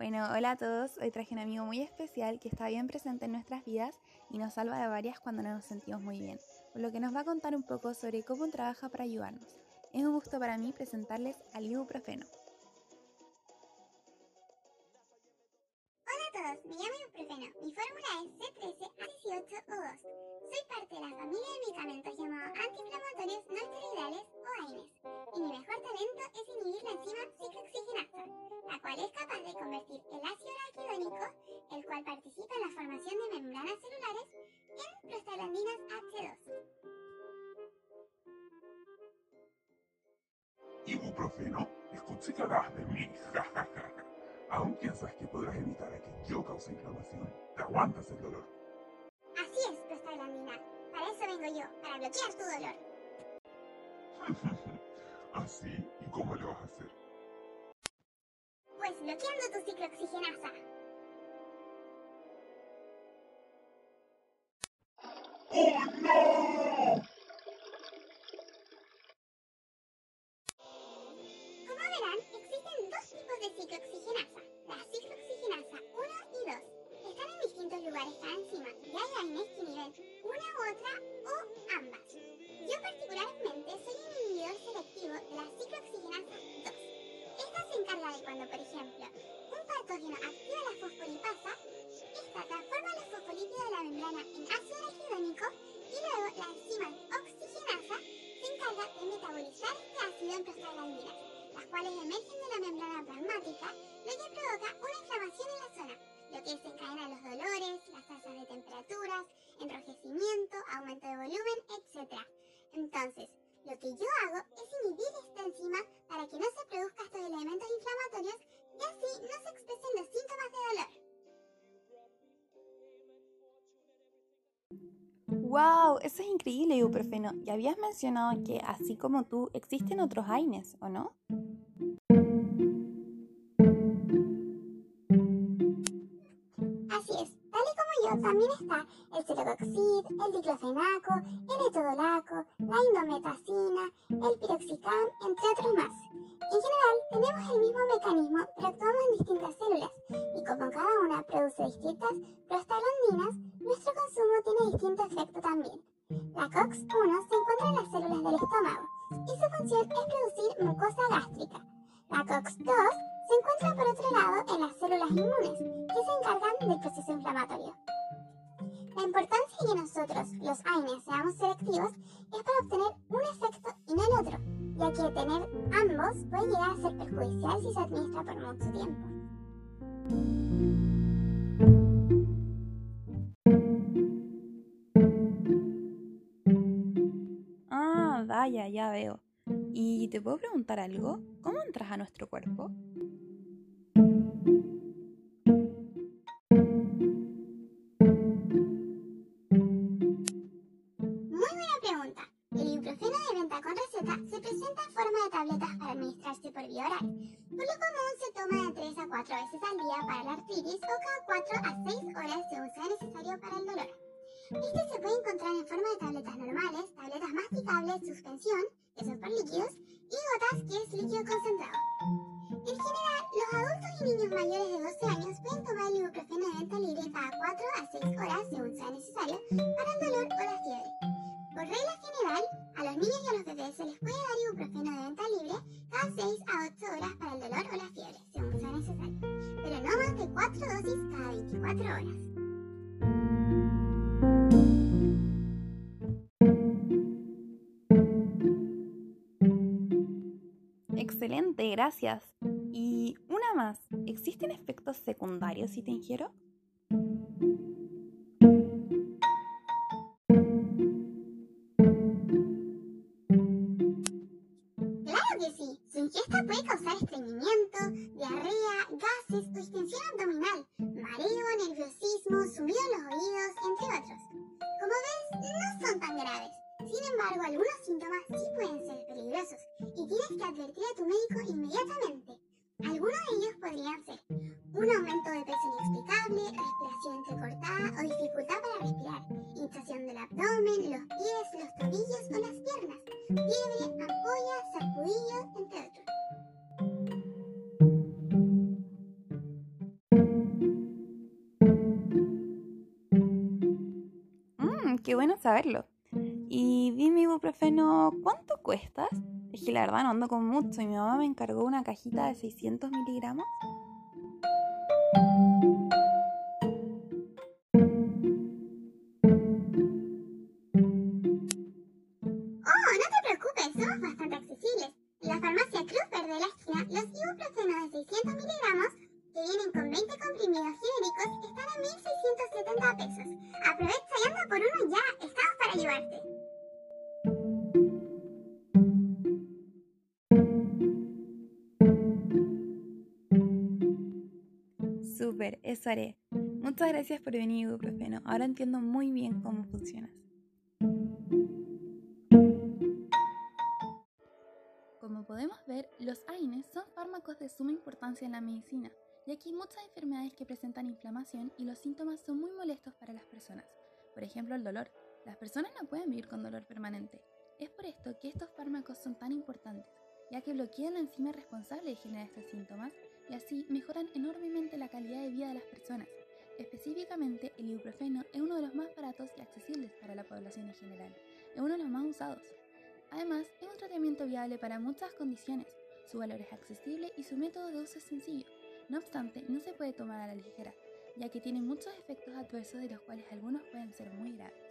Bueno, hola a todos. Hoy traje un amigo muy especial que está bien presente en nuestras vidas y nos salva de varias cuando no nos sentimos muy bien, por lo que nos va a contar un poco sobre cómo trabaja para ayudarnos. Es un gusto para mí presentarles al ibuprofeno. Hola a todos, me llamo ibuprofeno. Mi fórmula es C13A18O2. Soy parte de la familia de medicamentos llamados antiinflamatorios no esteroidales cual es capaz de convertir el ácido araquidónico, el cual participa en la formación de membranas celulares, en prostaglandinas H2. Ibuprofeno, escucharás de mí. ¿Aún piensas que podrás evitar a que yo cause inflamación? ¿Te aguantas el dolor? Así es, prostaglandina. Para eso vengo yo, para bloquear tu dolor. ¿Así? ¿Y cómo lo vas a hacer? Pues bloqueando tu ciclooxigenasa. ¡Oh no! De cuando, por ejemplo, un patógeno activa la fosfolipasa, esta transforma los fosfolípidos de la membrana en ácido araquidónico y luego la enzima oxigenasa se encarga de metabolizar este ácido en prostaglandinas las cuales emergen de la membrana plasmática, lo que provoca una inflamación en la zona, lo que desencadena los dolores, las tasas de temperaturas, enrojecimiento, aumento de volumen, etc. ¡Wow! Eso es increíble, ibuprofeno. Y habías mencionado que, así como tú, existen otros AINES, ¿o no? Así es, tal y como yo, también está el celocoxib, el diclofenaco, el etodolaco, la indometacina, el piroxicam, entre otros más. En general, tenemos el mismo mecanismo, pero actuamos en distintas células, y como cada una produce distintas prostaglandinas, nuestro consumo tiene distinto efecto también. La COX-1 se encuentra en las células del estómago, y su función es producir mucosa gástrica. La COX-2 se encuentra por otro lado en las células inmunes, que se encargan del proceso inflamatorio. La importancia de que nosotros, los AINES, seamos selectivos es para obtener un efecto y no el otro, ya que tener ambos puede llegar a ser perjudicial si se administra por mucho tiempo. Vaya, ya veo. ¿Y te puedo preguntar algo? ¿Cómo entras a nuestro cuerpo? Muy buena pregunta. El ibuprofeno de venta con receta se presenta en forma de tabletas para administrarse por vía oral. Por lo común se toma de 3 a 4 veces al día para la artritis o cada 4 a suspensión, que son por líquidos, y gotas, que es líquido concentrado. En general, los adultos y niños mayores de 12 años pueden tomar el ibuprofeno de venta libre cada 4 a 6 horas según sea necesario para el dolor o la fiebre. Por regla general, a los niños y a los bebés se les puede dar ibuprofeno de venta libre cada 6 a 8 horas para el dolor o la fiebre, según sea necesario, pero no más de 4 dosis cada 24 horas. Excelente, gracias. Y una más, ¿existen efectos secundarios si te ingiero? Claro que sí, su ingesta puede causar estreñimiento, diarrea, gases o distensión abdominal, mareo, nerviosismo, zumbido en los oídos, entre otros. Sin embargo, algunos síntomas sí pueden ser peligrosos y tienes que advertir a tu médico inmediatamente. Algunos de ellos podrían ser un aumento de peso inexplicable, respiración entrecortada o dificultad para respirar, hinchación del abdomen, los pies, los tobillos o las piernas, fiebre, ampolla, sarpullidos, entre otros. Mmm, qué bueno saberlo. Y dime, ibuprofeno, ¿cuánto cuesta? Es que la verdad no ando con mucho y mi mamá me encargó una cajita de 600 miligramos. Eso haré. Muchas gracias por venir, ibuprofeno. Ahora entiendo muy bien cómo funcionas. Como podemos ver, los AINES son fármacos de suma importancia en la medicina, ya que hay muchas enfermedades que presentan inflamación y los síntomas son muy molestos para las personas. Por ejemplo, el dolor. Las personas no pueden vivir con dolor permanente. Es por esto que estos fármacos son tan importantes, ya que bloquean la enzima responsable de generar estos síntomas y así mejoran enormemente Específicamente, el ibuprofeno es uno de los más baratos y accesibles para la población en general. Es uno de los más usados. Además, es un tratamiento viable para muchas condiciones. Su valor es accesible y su método de uso es sencillo. No obstante, no se puede tomar a la ligera, ya que tiene muchos efectos adversos de los cuales algunos pueden ser muy graves.